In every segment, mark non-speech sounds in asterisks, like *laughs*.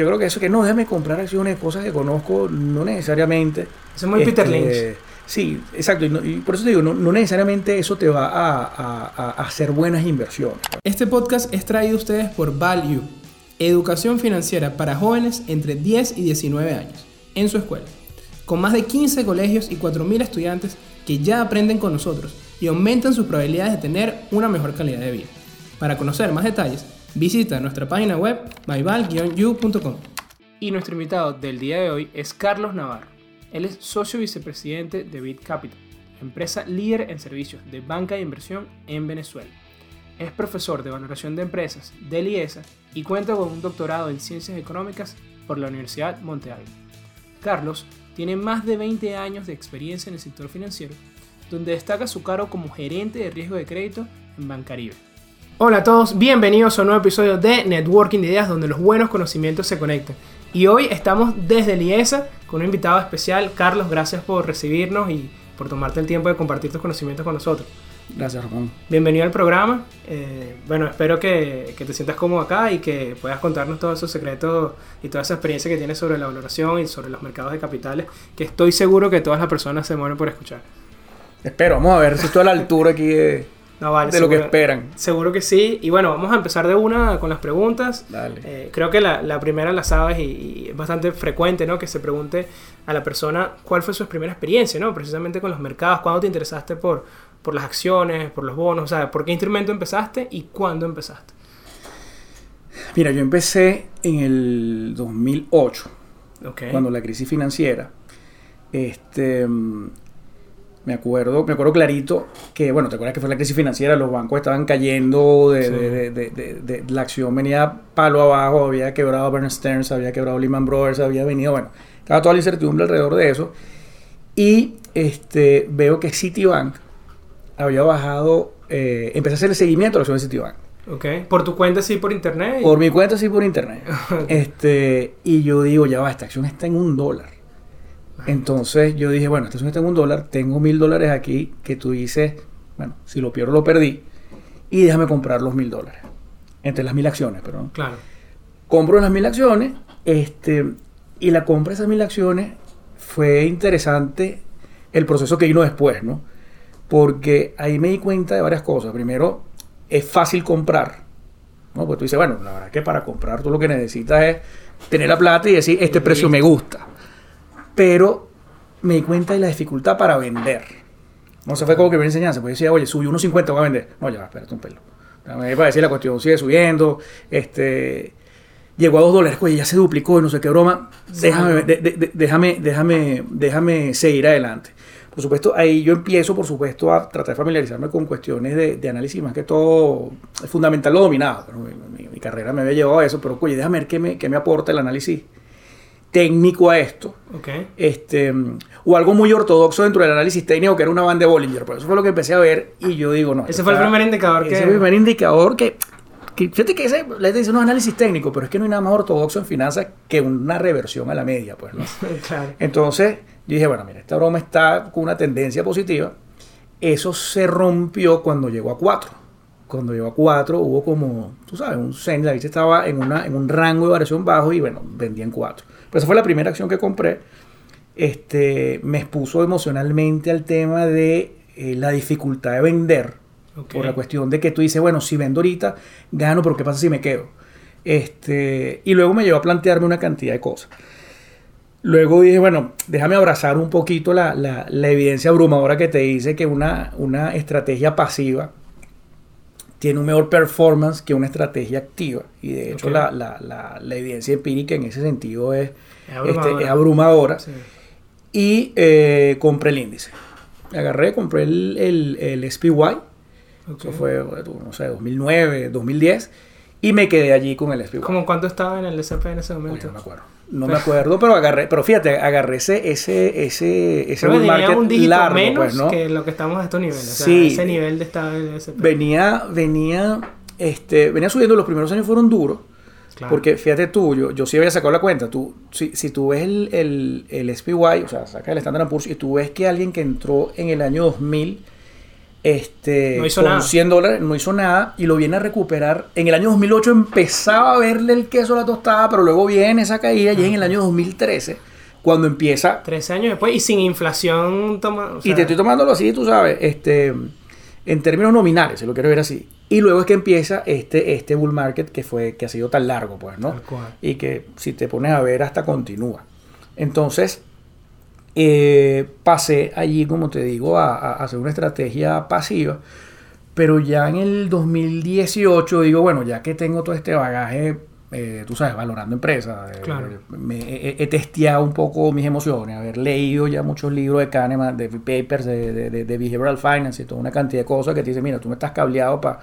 yo creo que eso que no, déjame comprar acciones, cosas que conozco, no necesariamente. Eso es muy Peter este, Lynch. Sí, exacto. Y, no- y por eso te digo, no, no necesariamente eso te va a- a hacer buenas inversiones. Este podcast es traído a ustedes por Value, educación financiera para jóvenes entre 10 y 19 años, en su escuela, con más de 15 colegios y 4.000 estudiantes que ya aprenden con nosotros y aumentan sus probabilidades de tener una mejor calidad de vida. Para conocer más detalles, visita nuestra página web myval-u.com. Y nuestro invitado del día de hoy es Carlos Navarro. Él es socio vicepresidente de Bit Capital, empresa líder en servicios de banca de inversión en Venezuela. Es profesor de valoración de empresas del IESA y cuenta con un doctorado en ciencias económicas por la Universidad Monte Alba. Carlos tiene más de 20 años de experiencia en el sector financiero, donde destaca su cargo como gerente de riesgo de crédito en Bancaribe. Hola a todos, bienvenidos a un nuevo episodio de Networking de Ideas, donde los buenos conocimientos se conectan. Y hoy estamos desde el IESA con un invitado especial. Carlos, gracias por recibirnos y por tomarte el tiempo de compartir tus conocimientos con nosotros. Gracias, Ramón. Bienvenido al programa. Eh, bueno, espero que, que te sientas cómodo acá y que puedas contarnos todos esos secretos y toda esa experiencia que tienes sobre la valoración y sobre los mercados de capitales, que estoy seguro que todas las personas se mueren por escuchar. Espero, vamos a ver si estoy a la altura aquí de, No, vale, de lo que esperan. Seguro que sí. Y bueno, vamos a empezar de una con las preguntas. Dale. Eh, creo que la, la primera la sabes y, y es bastante frecuente, ¿no? Que se pregunte a la persona cuál fue su primera experiencia, ¿no? Precisamente con los mercados, cuándo te interesaste por, por las acciones, por los bonos, o sea, por qué instrumento empezaste y cuándo empezaste. Mira, yo empecé en el 2008, Ok. cuando la crisis financiera. Este, mm, me acuerdo, me acuerdo clarito que, bueno, te acuerdas que fue la crisis financiera, los bancos estaban cayendo, de, Sí. de- de- de- de- de- la acción venía palo abajo, había quebrado Bear Stearns, había quebrado Lehman Brothers, había venido, bueno, estaba toda la incertidumbre alrededor de eso. Y este, veo que Citibank había bajado, eh, empecé a hacer el seguimiento de la acción de Citibank. Ok. Por tu cuenta, sí, por internet. Por mi cuenta, sí, por internet. *laughs* este, y yo digo, ya va, esta acción está en un dólar. Entonces yo dije, bueno, esta acción está en un dólar, tengo mil dólares aquí que tú dices, bueno, si lo pierdo lo perdí, y déjame comprar los mil dólares. Entre las mil acciones, perdón. Claro. Compro las mil acciones, este, y la compra de esas mil acciones fue interesante el proceso que vino después, ¿no? Porque ahí me di cuenta de varias cosas. Primero, es fácil comprar, ¿no? Porque tú dices, bueno, la verdad es que para comprar tú lo que necesitas es tener la plata y decir, este precio me gusta. Pero me di cuenta de la dificultad para vender. No se fue como que me enseñanza, pues decía, oye, subió unos 50, voy a vender. No, ya, espérate un pelo. Déjame para decir la cuestión, sigue subiendo, este, llegó a 2 dólares, oye, ya se duplicó y no sé qué broma, déjame, de- de- de- déjame, déjame, déjame seguir adelante. Por supuesto, ahí yo empiezo, por supuesto, a tratar de familiarizarme con cuestiones de, de análisis, más que todo, es fundamental lo dominado. mi- mi carrera me había llevado a eso, pero oye, déjame ver qué me, qué me aporta el análisis técnico a esto este, o algo muy ortodoxo dentro del análisis técnico que era una banda de Bollinger. Por eso fue lo que empecé a ver y yo digo, no. Ese fue el primer indicador ese que- fue el primer indicador que, que- fíjate que ese, la gente dice, no, análisis técnico, pero es que no hay nada más ortodoxo en finanzas que una reversión a la media, pues, ¿no? *laughs* claro. Entonces, yo dije, bueno, mira, esta broma está con una tendencia positiva. Eso se rompió cuando llegó a 4. Cuando llegó a 4 hubo como, tú sabes, un sen, la bicha estaba en, una, en un rango de variación bajo y bueno, vendía en 4. Pero esa fue la primera acción que compré. Este, me expuso emocionalmente al tema de eh, la dificultad de vender. Por la cuestión de que tú dices, bueno, si vendo ahorita, gano, pero ¿qué pasa si me quedo? Este, y luego me llevó a plantearme una cantidad de cosas. Luego dije, bueno, déjame abrazar un poquito la, la- la evidencia abrumadora que te dice que una, una estrategia pasiva tiene un mejor performance que una estrategia activa. Y de hecho la, la- la- la evidencia empírica en ese sentido es, Es abrumadora. este, es abrumadora. Sí. Y eh, compré el índice. Agarré, compré el, el, el SPY. Ok. Eso fue, no sé, 2009, 2010. Y me quedé allí con el SPY. ¿Cómo cuánto estaba en el SP en ese Oye, momento? no me acuerdo. No me acuerdo, pero agarré, pero fíjate, agarré ese, ese, ese, ese bull market un dígito largo, menos pues, ¿no? que lo que estamos a estos niveles. O sea, Sí. ese nivel de estado del SP. Venía, venía, este, venía subiendo, los primeros años fueron duros, Claro. porque fíjate tú, yo, yo sí había sacado la cuenta, tú, si, si tú ves el, el, el SPY, o sea, saca el Standard Poor's y tú ves que alguien que entró en el año 2000 este, No hizo con nada. 100 dólares, no hizo nada y lo viene a recuperar. En el año 2008 empezaba a verle el queso a la tostada, pero luego viene esa caída y es en el año 2013 cuando empieza 13 años después y sin inflación toma. o y te estoy tomándolo así, tú sabes, este, en términos nominales, si lo quiero ver así. Y luego es que empieza este, este bull market que fue que ha sido tan largo, pues, ¿no? Tal cual. Y que si te pones a ver hasta continúa. Entonces, eh, pasé allí, como te digo, a, a hacer una estrategia pasiva. Pero ya en el 2018 digo, bueno, ya que tengo todo este bagaje, eh, tú sabes, valorando empresas, eh, me, he, he testeado un poco mis emociones, haber leído ya muchos libros de Kahneman, de papers de, de, de- de Behavioral Finance y toda una cantidad de cosas que te dicen, mira, tú no estás cableado pa-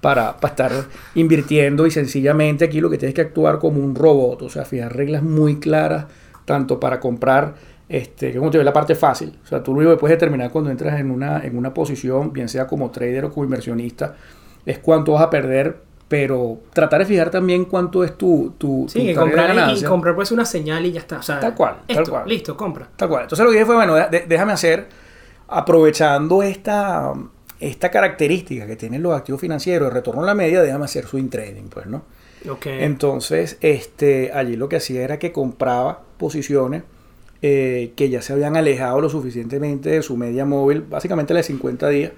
para, para estar invirtiendo y sencillamente aquí lo que tienes que actuar como un robot, o sea, fijar reglas muy claras, tanto para comprar, este, que como te digo, la parte fácil, o sea, tú lo único que puedes determinar cuando entras en una, en una posición, bien sea como trader o como inversionista, es cuánto vas a perder, pero tratar de fijar también cuánto es tu, tu, Sí, tu que comprar y- comprar pues una señal y ya está. O sea, Tal cual, tal cual. Listo, compra. Tal cual. Entonces lo que dije fue, bueno, de- déjame hacer, aprovechando esta, esta característica que tienen los activos financieros de retorno a la media, déjame hacer swing trading, pues, ¿no? Ok. Entonces, este, allí lo que hacía era que compraba posiciones eh, que ya se habían alejado lo suficientemente de su media móvil, básicamente la de 50 días,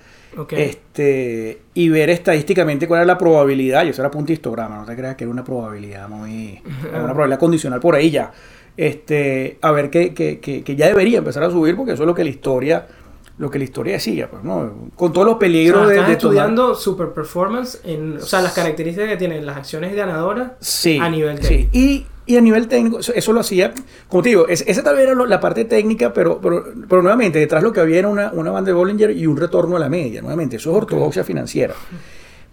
este, y ver estadísticamente cuál era la probabilidad, y eso era punto histograma, no te creas que era una probabilidad muy, *laughs* una probabilidad condicional por ahí ya, este, a ver que, que, que, que ya debería empezar a subir, porque eso es lo que la historia, lo que la historia decía, pues, ¿no? Con todos los O peligros sea, de, estás de tomar- estudiando super performance, en, o sea, las características que tienen las acciones ganadoras Sí, a nivel sí. técnico. Y, y a nivel técnico, eso, lo hacía, como te digo, es- esa tal vez era lo- la parte técnica, pero, pero, pero nuevamente, detrás lo que había era una, una banda de Bollinger y un retorno a la media, nuevamente, eso es ortodoxia financiera.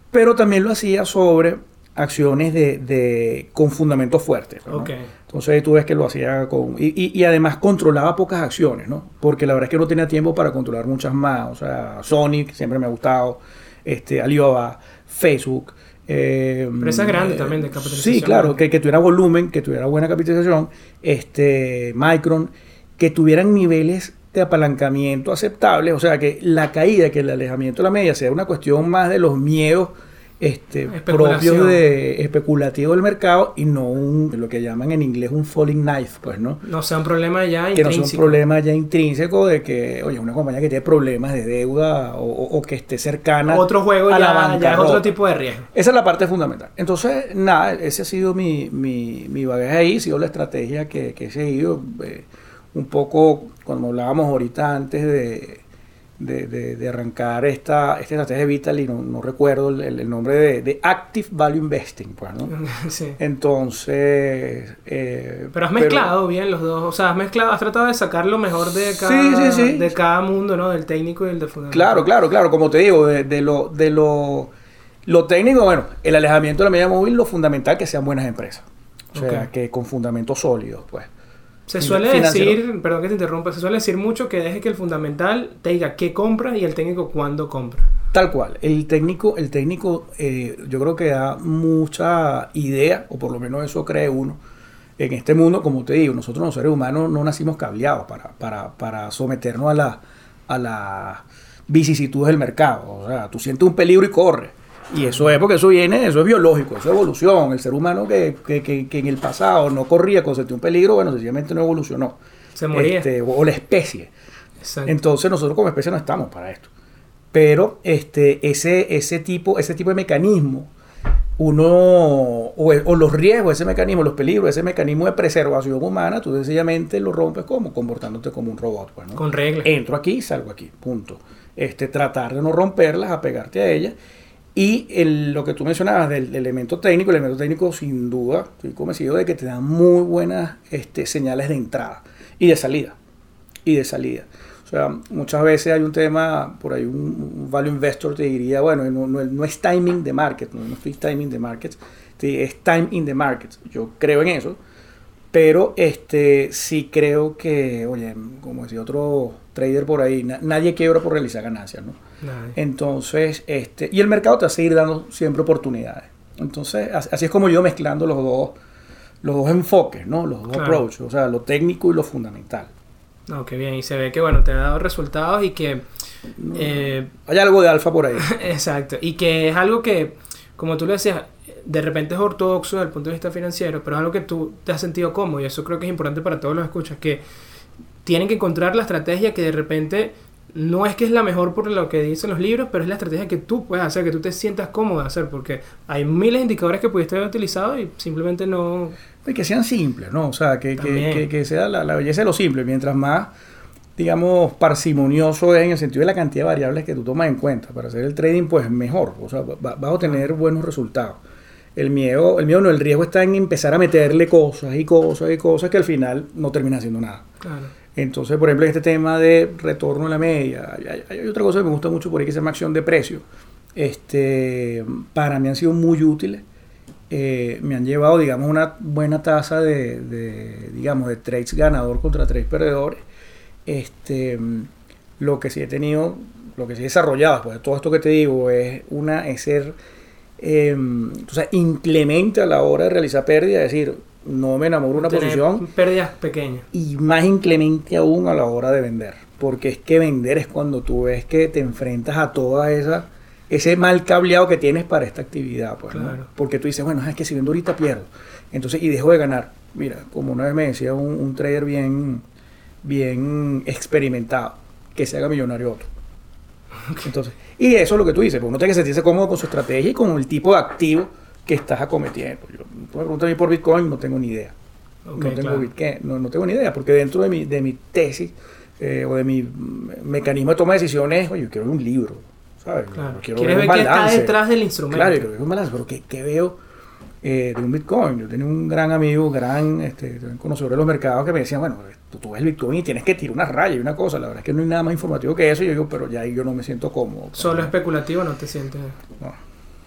Pero también lo hacía sobre acciones de, de- con fundamentos fuertes. ¿no? Ok. Entonces tú ves que lo hacía con... Y, y- y además controlaba pocas acciones, ¿no? Porque la verdad es que no tenía tiempo para controlar muchas más. O sea, Sonic siempre me ha gustado, este, Alibaba, Facebook. eh, Pero esa es grande eh, también, de capitalización. Sí, claro, que, que tuviera volumen, que tuviera buena capitalización, este, Micron, que tuvieran niveles de apalancamiento aceptables, o sea, que la caída, que el alejamiento de la media sea una cuestión más de los miedos este, propios de especulativo del mercado y no un, lo que llaman en inglés un falling knife, pues, ¿no? No sea un problema ya Que no sea un intrínseco. problema ya intrínseco de que, oye, una compañía que tiene problemas de deuda o, o- o que esté cercana Otro juego a ya, la ya es otro tipo de riesgo. Esa es la parte fundamental. Entonces, nada, ese ha sido mi, mi, mi bagaje ahí, ha sido la estrategia que, que he seguido. eh, un poco, cuando hablábamos ahorita antes de, de, de- de arrancar esta, esta estrategia de Vital, y no, no recuerdo el, el nombre de, de Active Value Investing, pues, ¿no? *laughs* sí. Entonces... eh, Pero has mezclado bien los dos, o sea, has mezclado, has tratado de sacar lo mejor de cada, Sí, sí, sí. de cada mundo, ¿no? Del técnico y el de fundamental. Claro, claro, claro, como te digo, de, de lo, de lo, lo técnico, bueno, el alejamiento de la media móvil, lo fundamental que sean buenas empresas. O sea, que con fundamentos sólidos, pues. Se suele financiero. decir, perdón que te interrumpa, se suele decir mucho que deje que el fundamental te diga qué compra y el técnico cuándo compra. Tal cual. El técnico, el técnico eh, yo creo que da mucha idea, o por lo menos eso cree uno, en este mundo, como te digo, nosotros los seres humanos no nacimos cableados para, para, para someternos a la, a las vicisitudes del mercado. O sea, tú sientes un peligro y corres. Y eso es porque eso viene, eso es biológico, eso es evolución. El ser humano que, que, que, que en el pasado no corría con sentir un peligro, bueno, sencillamente no evolucionó. Se moría. Este, o, o la especie. Exacto. Entonces nosotros como especie no estamos para esto. Pero este, ese, ese, tipo, ese tipo de mecanismo, uno, o, o los riesgos, ese mecanismo, los peligros, ese mecanismo de preservación humana, tú sencillamente lo rompes como comportándote como un robot. Pues, ¿no? Con reglas. Entro aquí, salgo aquí, punto. Este, tratar de no romperlas, apegarte a ellas. Y el- lo que tú mencionabas del elemento técnico, el elemento técnico sin duda, estoy convencido de que te da muy buenas este, señales de entrada y de salida. Y de salida. O sea, muchas veces hay un tema, por ahí un, value investor te diría, bueno, no, no- es timing de market, no, no estoy timing de market, es time in the market. Yo creo en eso, pero este sí creo que, oye, como decía otro trader por ahí, na- nadie quiebra por realizar ganancias, ¿no? Entonces, este, y el mercado te va a seguir dando siempre oportunidades. Entonces, as- así es como yo mezclando los dos, los dos enfoques, ¿no? Los dos Claro. approaches, o sea, lo técnico y lo fundamental. No, qué bien. Y se ve que, bueno, te ha dado resultados y que Eh, Hay algo de alfa por ahí. *laughs* Exacto. Y que es algo que, como tú lo decías, de repente es ortodoxo desde el punto de vista financiero, pero es algo que tú te has sentido cómodo. Y eso creo que es importante para todos los escuchas, que tienen que encontrar la estrategia que de repente no es que es la mejor por lo que dicen los libros, pero es la estrategia que tú puedes hacer, que tú te sientas cómodo de hacer, porque hay miles de indicadores que pudiste haber utilizado y simplemente no... Y que sean simples, ¿no? O sea, que, que, que- que sea la, la belleza de lo simple. Mientras más, digamos, parsimonioso es en el sentido de la cantidad de variables que tú tomas en cuenta para hacer el trading, pues mejor. O sea, va- vas a obtener buenos resultados. El miedo, el miedo no, el riesgo está en empezar a meterle cosas y cosas y cosas que al final no termina haciendo nada. Claro. Entonces, por ejemplo, este tema de retorno a la media, hay, otra cosa que me gusta mucho por ahí que se llama acción de precio. Este, para mí han sido muy útiles. Eh, me han llevado, digamos, una buena tasa de, digamos, de trades ganador contra trades perdedores. Este, lo que sí he tenido, lo que sí he desarrollado de todo esto que te digo, es una, es ser, eh, o inclemente a la hora de realizar pérdida, es decir, no me enamoro de una Tener posición Pérdidas pequeñas. y más inclemente aún a la hora de vender. Porque es que vender es cuando tú ves que te enfrentas a toda esa ese mal cableado que tienes para esta actividad, pues, ¿no? Claro. Porque tú dices, bueno, es que si vendo ahorita pierdo. Entonces, y dejo de ganar. Mira, como una vez me decía un, un trader bien, bien experimentado, que se haga millonario otro. Entonces, y eso es lo que tú dices, porque uno tiene que sentirse cómodo con su estrategia y con el tipo de activo que estás acometiendo. Yo, tú me preguntas a mí por Bitcoin, no tengo ni idea no, tengo claro. Bitcoin, no, no tengo ni idea, porque dentro de mi, de mi tesis eh, o de mi mecanismo de toma de decisiones, oye, yo quiero ver un libro, ¿sabes? Claro. Quiero Quieres ver un qué está detrás del instrumento. Claro, yo quiero ver un balance, pero ¿qué, qué veo eh, de un Bitcoin? Yo tenía un gran amigo, gran este, gran conocedor de los mercados que me decía, bueno, tú, tú ves el Bitcoin y tienes que tirar una raya y una cosa, la verdad es que no hay nada más informativo que eso, y yo digo, pero ya ahí yo no me siento cómodo. Solo especulativo no te sientes...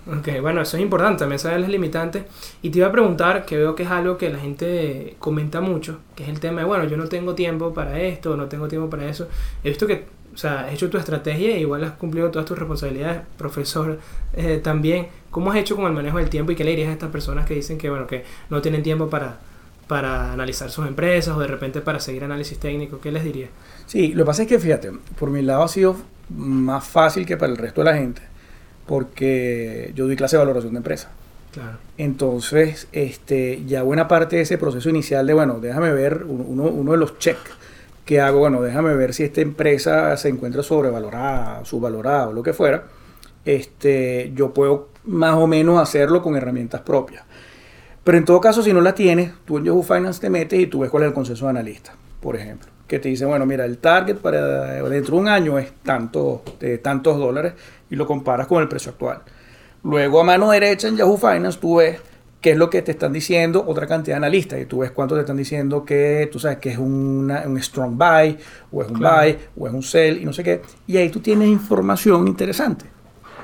Ok, bueno, eso es importante, también saber las limitantes. Y te iba a preguntar, que veo que es algo que la gente comenta mucho, que es el tema de, bueno, yo no tengo tiempo para esto, no tengo tiempo para eso. He visto que, o sea, has hecho tu estrategia e igual has cumplido todas tus responsabilidades, profesor, eh, también. ¿Cómo has hecho con el manejo del tiempo y qué le dirías a estas personas que dicen que, bueno, que no tienen tiempo para, para analizar sus empresas o de repente para seguir análisis técnico? ¿Qué les dirías? Sí, lo que pasa es que fíjate, por mi lado ha sido más fácil que para el resto de la gente, porque yo doy clase de valoración de empresa. Claro. Entonces, este, ya buena parte de ese proceso inicial de, bueno, déjame ver uno, uno- uno de los checks que hago, bueno, déjame ver si esta empresa se encuentra sobrevalorada, subvalorada o lo que fuera, este, yo puedo más o menos hacerlo con herramientas propias. Pero en todo caso, si no la tienes, tú en Yahoo Finance te metes y tú ves cuál es el consenso de analista, por ejemplo. Que te dice, bueno, mira, el target para dentro de un año es tanto, de tantos dólares y lo comparas con el precio actual. Luego a mano derecha en Yahoo Finance tú ves qué es lo que te están diciendo otra cantidad de analistas y tú ves cuánto te están diciendo que tú sabes que es una- un strong buy o es un Claro. buy o es un sell y no sé qué. Y ahí tú tienes información interesante.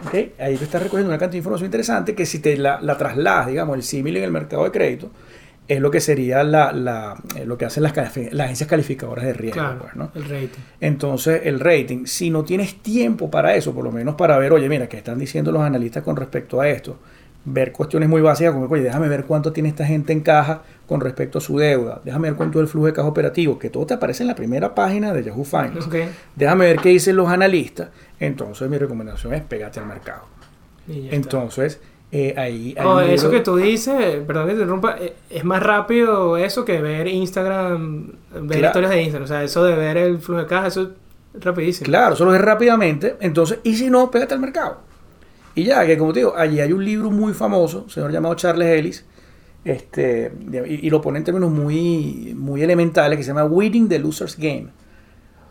¿ok? Ahí tú estás recogiendo una cantidad de información interesante que si te la, la trasladas, digamos, el símil en el mercado de crédito, es lo que sería la, la- eh, lo que hacen las, agencias calificadoras de riesgo. Claro, pues, ¿no? el rating. Entonces, el rating, si no tienes tiempo para eso, por lo menos para ver, oye, mira, ¿qué están diciendo los analistas con respecto a esto? Ver cuestiones muy básicas como, oye, déjame ver cuánto tiene esta gente en caja con respecto a su deuda, déjame ver cuánto es el flujo de caja operativo, que todo te aparece en la primera página de Yahoo Finance. Déjame ver qué dicen los analistas. Entonces, mi recomendación es pégate al mercado. Está. Eh, ahí... Oh, eso que tú dices, perdón que te interrumpa, eh, es más rápido eso que ver Instagram, ver Claro. historias de Instagram. O sea, eso de ver el flujo de caja, eso es rapidísimo. Claro, solo es rápidamente. Entonces, y si no, pégate al mercado. Y ya, que como te digo, allí hay un libro muy famoso, un señor llamado Charles Ellis, este, y, y lo pone en términos muy, muy elementales, que se llama Winning the Loser's Game.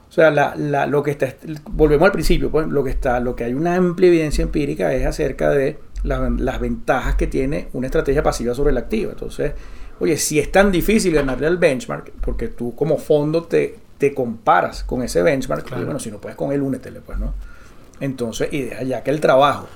O sea, la, la- lo que está, volvemos al principio, pues, lo que está, lo que hay una amplia evidencia empírica es acerca de la- las ventajas que tiene una estrategia pasiva sobre el activo. Entonces, oye, si es tan difícil ganarle al benchmark, porque tú como fondo te, te comparas con ese benchmark, Claro. y bueno, si no puedes con él, únetele, pues, ¿no? Entonces, y deja ya que el trabajo,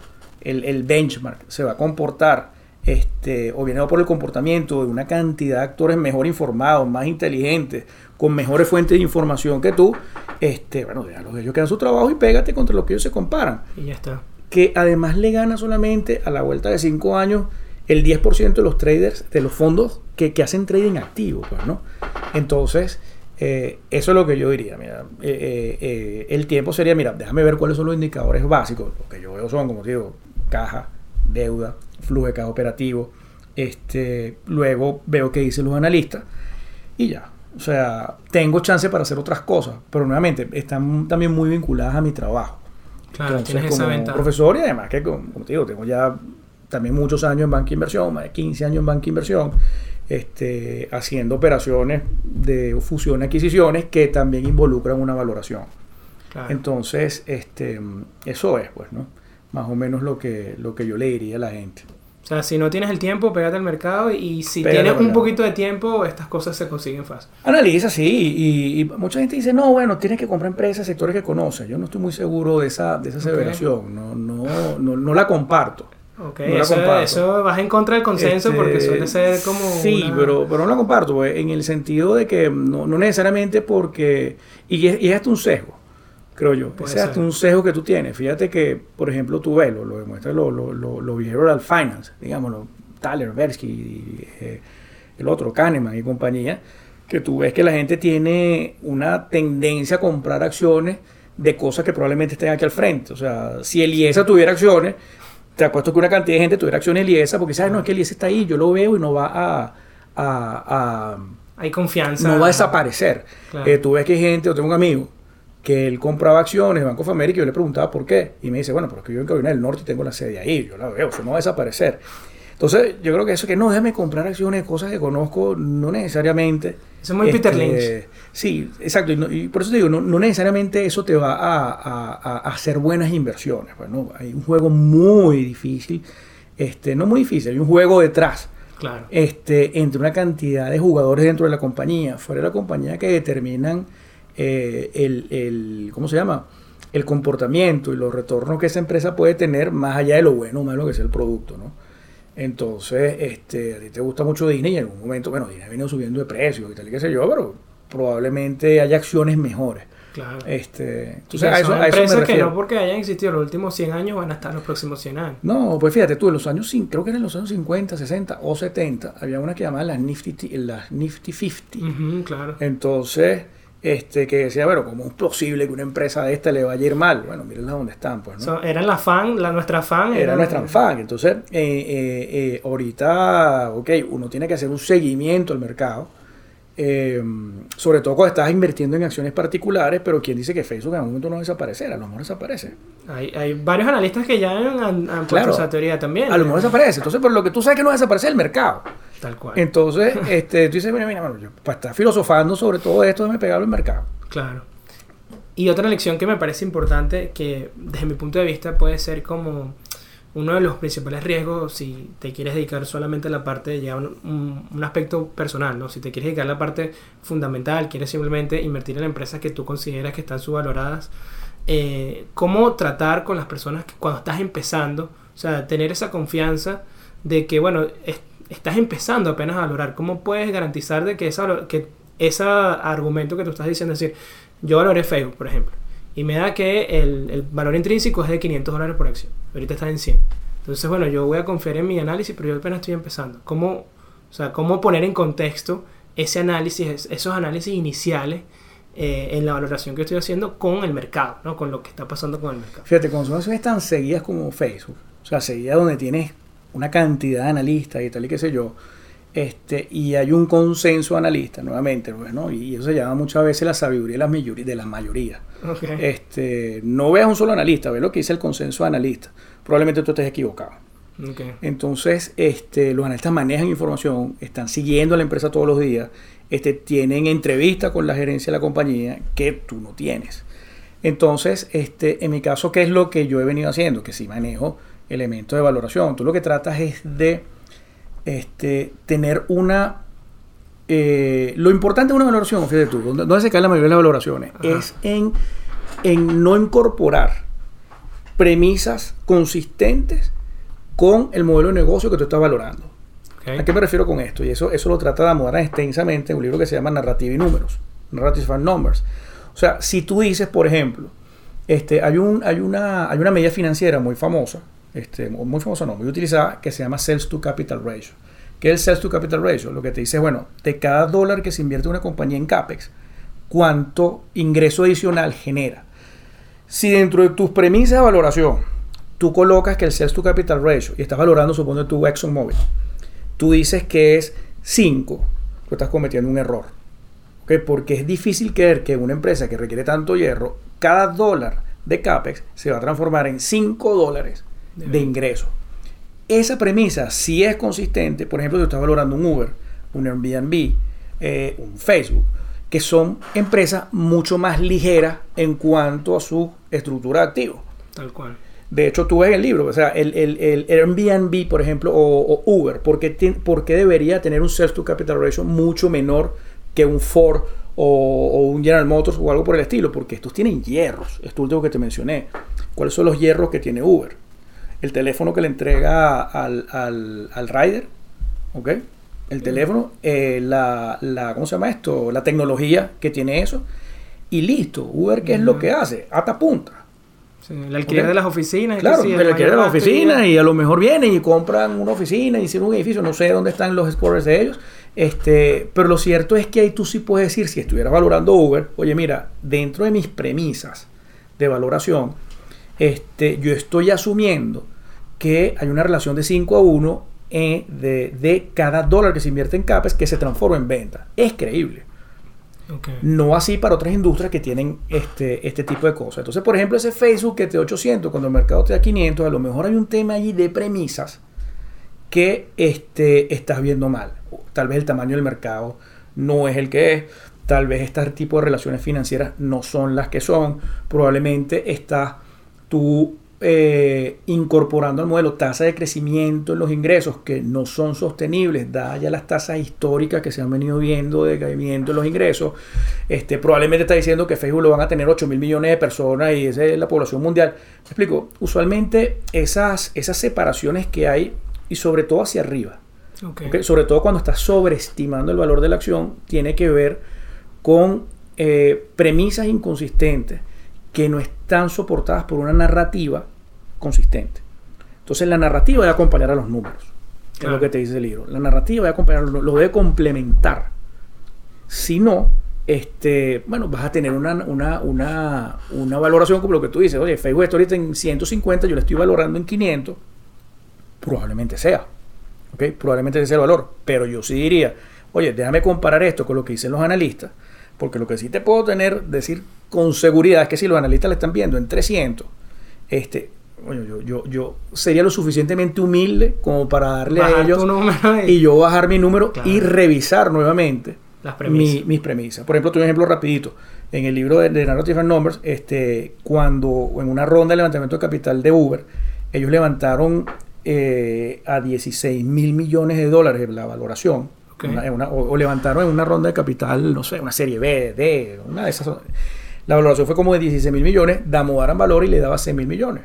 el, el benchmark, se va a comportar, este, o viene por el comportamiento de una cantidad de actores mejor informados, más inteligentes, con mejores fuentes de información que tú, este, bueno, déjalos ellos que hagan su trabajo y pégate contra lo que ellos se comparan. Y ya está. Que además le gana solamente a la vuelta de 5 años el 10% de los traders, de los fondos que, hacen trading activo, pues, ¿no? Entonces, Eh, eso es lo que yo diría. Mira, eh, eh, el tiempo sería, mira, déjame ver cuáles son los indicadores básicos. Lo que yo veo son, como digo, caja, deuda, flujo de caja operativo. Este, luego veo qué dicen los analistas y ya. O sea, tengo chance para hacer otras cosas, pero nuevamente están también muy vinculadas a mi trabajo. Claro, Entonces, tienes esa como ventaja. profesor y además que, como, como te digo, tengo ya también muchos años en banca de inversión, más de 15 años en banca de inversión, este, haciendo operaciones de fusión y adquisiciones que también involucran una valoración. Claro. Entonces, este, eso es, pues, ¿no? Más o menos lo que, lo que yo le diría a la gente. O sea, si no tienes el tiempo, pégate al mercado y si Pégate tienes un poquito de tiempo, estas cosas se consiguen fácil. Analiza, sí, y, y mucha gente dice, no, bueno, tienes que comprar empresas, sectores que conoces. Yo no estoy muy seguro de esa, de esa aseveración, no, no, no, no la comparto. Ok, No la eso, comparto. eso vas en contra del consenso Este, porque suele ser como. Sí, una- pero, pero no la comparto, pues, en el sentido de que no, no necesariamente porque... Y es, y es hasta un sesgo, creo yo. Puede Ese es hasta un sesgo que tú tienes. Fíjate que, por ejemplo, tú ves, lo, demuestra lo, lo, lo, lo behavioral finance, digámoslo, Thaler, Bersky, y, eh, el otro, Kahneman y compañía, que tú ves que la gente tiene una tendencia a comprar acciones de cosas que probablemente estén aquí al frente. O sea, si el IESA tuviera acciones, te apuesto que una cantidad de gente tuviera acciones IESA porque sabes, no, es que el IESA está ahí, yo lo veo y no va a, a, a- Hay confianza. no va a desaparecer. Claro. Eh, tú ves que hay gente, yo tengo un amigo que él compraba acciones de Banco of America y yo le preguntaba por qué. Y me dice, bueno, pero es que yo en Carolina del Norte tengo la sede ahí, yo la veo, eso no va a desaparecer. Entonces, yo creo que eso que no, déjame comprar acciones de cosas que conozco, no necesariamente. Eso es muy Peter este, Lynch. Sí, exacto. Y, no- y por eso te digo, no, no necesariamente eso te va a, a- a- hacer buenas inversiones. Pues, ¿no? Hay un juego muy difícil, este, no muy difícil, hay un juego detrás Claro. este, entre una cantidad de jugadores dentro de la compañía, fuera de la compañía que determinan eh, el, el- ¿cómo se llama? El comportamiento y los retornos que esa empresa puede tener más allá de lo bueno o malo que sea el producto, ¿no? Entonces, este, a ti te gusta mucho Disney y en algún momento, bueno, Disney ha venido subiendo de precios y tal y qué sé yo, pero probablemente haya acciones mejores. Claro. Este, entonces, a eso, a eso me que no porque hayan existido los últimos 100 años van a estar los próximos 100 años. No, pues fíjate tú, en los años, creo que eran los años 50, 60 o 70, había una que llamaban las Nifty, las Nifty 50. Ujú, claro. Entonces, este, que decía, bueno, ¿cómo es posible que una empresa de esta le vaya a ir mal? Bueno, mírenla dónde están, pues, ¿no? So, eran la fan, la nuestra fan. Era nuestra fan. Entonces, eh, eh, eh, ahorita, ok, uno tiene que hacer un seguimiento al mercado. Eh, sobre todo cuando estás invirtiendo en acciones particulares, pero ¿quién dice que Facebook en algún momento no desaparecerá? A lo mejor desaparece. Hay, hay varios analistas que ya han, han puesto Claro. esa teoría también. A lo mejor desaparece. Entonces, por lo que tú sabes que no desaparece el mercado. Tal cual. Entonces, *laughs* este, tú dices, mira, mira, mano, yo, para estar filosofando sobre todo esto, déjame pegarlo al mercado. Claro. Y otra lección que me parece importante, que desde mi punto de vista puede ser como uno de los principales riesgos si te quieres dedicar solamente a la parte de ya un, aspecto personal, ¿no? Si te quieres dedicar a la parte fundamental, quieres simplemente invertir en empresas que tú consideras que están subvaloradas, eh, ¿cómo tratar con las personas que cuando estás empezando? O sea, tener esa confianza de que, bueno, es- estás empezando apenas a valorar. ¿Cómo puedes garantizar de que esa, que ese argumento que tú estás diciendo, es decir, yo valoré Facebook, por ejemplo, y me da que el, el valor intrínseco es de 500 dólares por acción, ahorita está en 100. Entonces, bueno, yo voy a confiar en mi análisis, pero yo apenas estoy empezando. ¿Cómo, o sea, cómo poner en contexto ese análisis, es- esos análisis iniciales eh, en la valoración que estoy haciendo con el mercado, ¿no? con lo que está pasando con el mercado? Fíjate, cuando son acciones tan seguidas como Facebook, o sea, seguidas donde tienes una cantidad de analistas y tal y qué sé yo, este, y hay un consenso analista, nuevamente, pues, ¿no? y eso se llama muchas veces la sabiduría de la mayoría. De la mayoría. Este, no veas un solo analista, ve lo que dice el consenso analista. Probablemente tú estés equivocado. Entonces, este, los analistas manejan información, están siguiendo a la empresa todos los días, este, tienen entrevistas con la gerencia de la compañía que tú no tienes. Entonces, este, en mi caso, ¿qué es lo que yo he venido haciendo? Que sí manejo elementos de valoración. Tú lo que tratas es de este, tener una... eh, lo importante de una valoración, fíjate tú, donde, se cae la mayoría de las valoraciones, Ajá. es en, en no incorporar premisas consistentes con el modelo de negocio que tú estás valorando. ¿A qué me refiero con esto? Y eso, eso lo trata de abordar extensamente en un libro que se llama Narrativa y Números, Narrative and Numbers. O sea, si tú dices, por ejemplo, este, hay, un, hay, una, hay una medida financiera muy famosa, este, muy famosa no, muy utilizada, que se llama Sales to Capital Ratio. ¿Qué es el Sales to Capital Ratio? Lo que te dice bueno, de cada dólar que se invierte una compañía en CAPEX, cuánto ingreso adicional genera. Si dentro de tus premisas de valoración tú colocas que el sales to capital ratio y estás valorando, supongo, tu ExxonMobil, tú dices que es 5, tú estás cometiendo un error. Porque es difícil creer que una empresa que requiere tanto hierro, cada dólar de CAPEX se va a transformar en 5 dólares de ingreso. Esa premisa si es consistente, por ejemplo, si estás valorando un Uber, un Airbnb, eh, un Facebook, que son empresas mucho más ligeras en cuanto a su estructura de activos. Tal cual. De hecho, tú ves el libro, o sea, el, el, Airbnb, por ejemplo, o, Uber, ¿por qué, debería tener un sales to capital ratio mucho menor que un Ford o, un General Motors o algo por el estilo? Porque estos tienen hierros, esto último que te mencioné. ¿Cuáles son los hierros que tiene Uber? El teléfono que le entrega al, al, rider, ¿ok? El teléfono, eh, la, la, ¿cómo se llama esto? La tecnología que tiene eso. Y listo, Uber, ¿qué es lo que hace? Ata punta el alquiler de las oficinas. Claro, el alquiler de las oficinas y a lo mejor vienen y compran una oficina y hicieron un edificio, no sé dónde están los scores de ellos. Este, pero lo cierto es que ahí tú sí puedes decir, si estuvieras valorando Uber, oye, mira, dentro de mis premisas de valoración, este, yo estoy asumiendo que hay una relación de 5 a 1 eh, de, de, cada dólar que se invierte en CAPES que se transforma en venta. Es creíble. No así para otras industrias que tienen este, este tipo de cosas. Entonces, por ejemplo, ese Facebook que te da 800 cuando el mercado te da 500, a lo mejor hay un tema allí de premisas que este, estás viendo mal. Tal vez el tamaño del mercado no es el que es. Tal vez este tipo de relaciones financieras no son las que son. Probablemente estás tú eh, incorporando al modelo tasa de crecimiento en los ingresos que no son sostenibles, dadas ya las tasas históricas que se han venido viendo de caimiento en los ingresos, este, probablemente está diciendo que Facebook lo van a tener 8 mil millones de personas y esa es la población mundial. Me explico, usualmente esas, esas separaciones que hay y sobre todo hacia arriba, sobre todo cuando estás sobreestimando el valor de la acción, tiene que ver con eh, premisas inconsistentes que no están soportadas por una narrativa consistente. Entonces la narrativa debe acompañar a los números, es lo que te dice el libro. La narrativa debe acompañar, lo debe complementar. Si no, este, bueno, vas a tener una, una, valoración como lo que tú dices, oye, Facebook está ahorita en 150, yo le estoy valorando en 500, probablemente sea, ¿ok? Probablemente sea el valor, pero yo sí diría, oye, déjame comparar esto con lo que dicen los analistas, porque lo que sí te puedo tener, decir con seguridad es que si los analistas le están viendo en 300, este, yo, yo, yo, sería lo suficientemente humilde como para darle a ellos y yo bajar mi número y revisar nuevamente mis premisas. Por ejemplo, tuve un ejemplo rapidito. En el libro de, de Narrative Numbers, este, cuando en una ronda de levantamiento de capital de Uber, ellos levantaron eh, a 16 mil millones de dólares la valoración. o, levantaron en una ronda de capital, no sé, una serie B, D, una de esas. La valoración fue como de 16 mil millones, Damodaran valor y le daba 6 mil millones.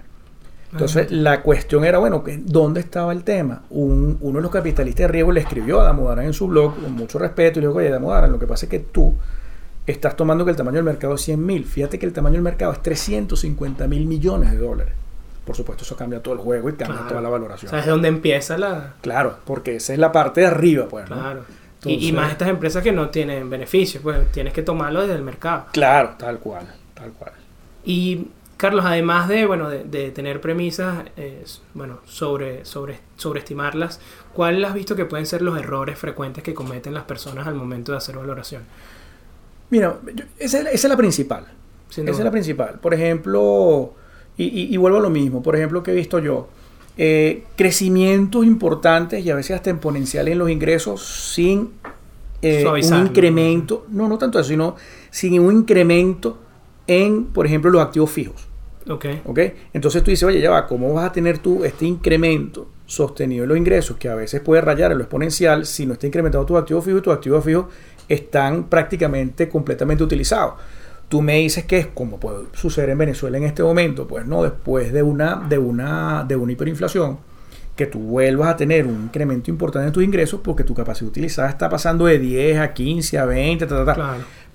Entonces, la cuestión era, bueno, ¿dónde estaba el tema? uno de los capitalistas de riesgo le escribió a Damodaran en su blog con mucho respeto y le dijo, oye, Damodaran, lo que pasa es que tú estás tomando que el tamaño del mercado es 100 mil. Fíjate que el tamaño del mercado es 350 mil millones de dólares. Por supuesto, eso cambia todo el juego y cambia toda la valoración. ¿Sabes dónde empieza la...? Claro, porque esa es la parte de arriba, pues, Claro. y, más estas empresas que no tienen beneficios, pues tienes que tomarlo desde el mercado. Claro, tal cual, tal cual. Y Carlos, además de, bueno, de, tener premisas, bueno, sobre, sobre, sobreestimarlas, ¿cuáles has visto que pueden ser los errores frecuentes que cometen las personas al momento de hacer valoración? Mira, esa, es la principal. esa es la principal. Por ejemplo, y, vuelvo a lo mismo, por ejemplo, que he visto yo, eh, crecimientos importantes y a veces hasta exponenciales en los ingresos sin eh, un incremento, no, no tanto eso, sino sin un incremento en, por ejemplo, los activos fijos. Ok. Entonces tú dices, oye, ya va, ¿cómo vas a tener tú este incremento sostenido en los ingresos que a veces puede rayar en lo exponencial si no está incrementado tu activo fijo y tus activos fijos están prácticamente completamente utilizados? Tú me dices que es como puede suceder en Venezuela en este momento, pues no, después de una, de una, de una hiperinflación, que tú vuelvas a tener un incremento importante en tus ingresos porque tu capacidad utilizada está pasando de 10 a 15 a 20,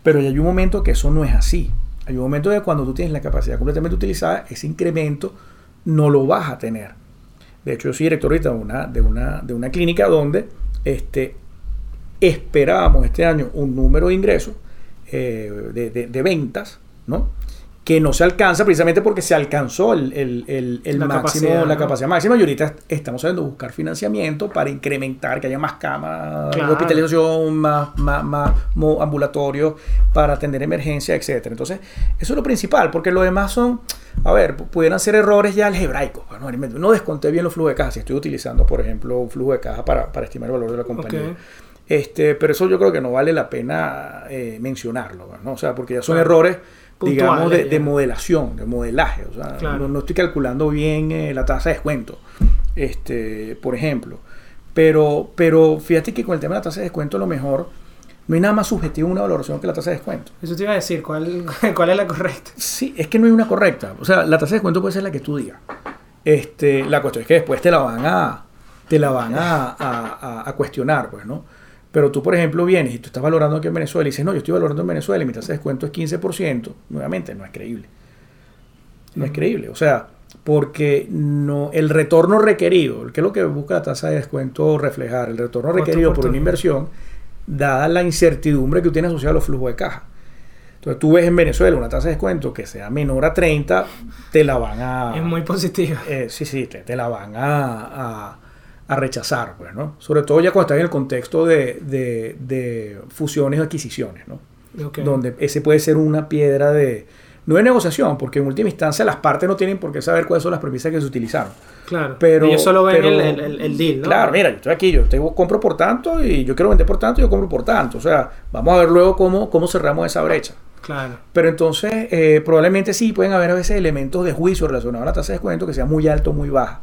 pero ya hay un momento que eso no es así. Hay un momento de cuando tú tienes la capacidad completamente utilizada, ese incremento no lo vas a tener. De hecho, yo soy director ahorita de una, de una, de una clínica donde este, esperábamos este año un número de ingresos eh, de, de- de ventas, ¿no? Que no se alcanza precisamente porque se alcanzó el, el- el- el La máximo, capacidad, la ¿no? capacidad máxima. Y ahorita estamos sabiendo buscar financiamiento para incrementar, que haya más camas Claro. hospitalización, más, más, más mo- ambulatorios para atender emergencia, etcétera. Entonces, eso es lo principal, porque lo demás son, a ver, pu- pudieran ser errores ya algebraicos. Bueno, no desconté bien los flujos de caja. Si estoy utilizando, por ejemplo, un flujo de caja para, para estimar el valor de la compañía. Este, pero eso yo creo que no vale la pena eh, mencionarlo, ¿no? O sea, porque ya son Claro. errores, digamos, de, modelación, de modelaje. O sea, Claro. no, no estoy calculando bien eh, la tasa de descuento, este, por ejemplo. Pero, pero fíjate que con el tema de la tasa de descuento, a lo mejor no hay nada más subjetivo en una valoración que la tasa de descuento. Eso te iba a decir, ¿cuál, *laughs* cuál es la correcta? Sí, es que no hay una correcta. O sea, la tasa de descuento puede ser la que tú digas. Este, la cuestión es que después te la van a, te la van a, a- a- a cuestionar, pues, ¿no? Pero tú, por ejemplo, vienes y tú estás valorando aquí en Venezuela y dices, no, yo estoy valorando en Venezuela y mi tasa de descuento es 15%. Nuevamente, no es creíble. No es creíble. O sea, porque no, el retorno requerido, que es lo que busca la tasa de descuento reflejar, el retorno requerido por una inversión, dada la incertidumbre que tú tienes asociada a los flujos de caja. Entonces tú ves en Venezuela una tasa de descuento que sea menor a 30, te la van a... Es muy positiva. eh, sí, sí, te, te la van a, a- a rechazar, pues, ¿no? Sobre todo ya cuando estás en el contexto de, de- de fusiones o adquisiciones, ¿no? Donde ese puede ser una piedra de... No de negociación, porque en última instancia las partes no tienen por qué saber cuáles son las premisas que se utilizaron. Claro. Pero, Ellos solo ven pero- el, el- el- el deal, ¿no? Claro, mira, yo estoy aquí, yo te compro por tanto y yo quiero vender por tanto y yo compro por tanto. O sea, vamos a ver luego cómo, cómo cerramos esa brecha. Claro. Pero entonces, eh, probablemente sí pueden haber a veces elementos de juicio relacionados a la tasa de descuento que sea muy alto o muy baja.